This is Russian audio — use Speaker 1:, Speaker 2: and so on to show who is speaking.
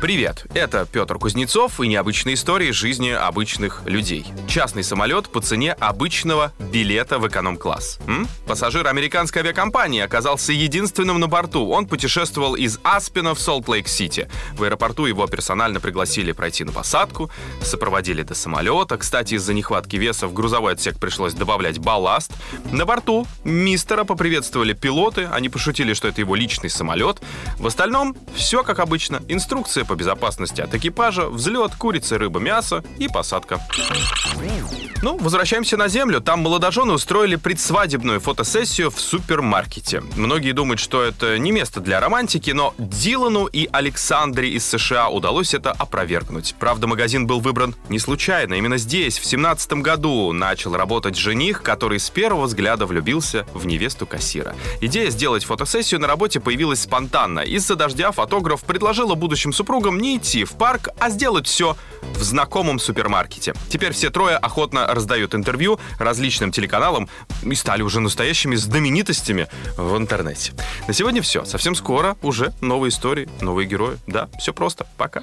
Speaker 1: Привет, это Петр Кузнецов и необычные истории жизни обычных людей. Частный самолет по цене обычного билета в эконом-класс. Пассажир американской авиакомпании оказался единственным на борту. Он путешествовал из Аспена в Солт-Лейк-Сити. В аэропорту его персонально пригласили пройти на посадку, сопроводили до самолета. Кстати, из-за нехватки веса в грузовой отсек пришлось добавлять балласт. На борту мистера поприветствовали пилоты, они пошутили, что это его личный самолет. В остальном все как обычно. Инструкция по безопасности от экипажа, взлет, курица, рыба, мясо и посадка. Ну, возвращаемся на Землю. Там молодожены устроили предсвадебную фотосессию в супермаркете. Многие думают, что это не место для романтики, но Дилану и Александре из США удалось это опровергнуть. Правда, магазин был выбран не случайно. Именно здесь, в 17 году, начал работать жених, который с первого взгляда влюбился в невесту кассира. Идея сделать фотосессию на работе появилась спонтанно. Из-за дождя фотограф предложила будущим супругам не идти в парк, а сделать все в знакомом супермаркете. Теперь все трое охотно раздают интервью различным телеканалам и стали уже настоящими знаменитостями в интернете. На сегодня все. Совсем скоро уже новые истории, новые герои. Да, все просто. Пока.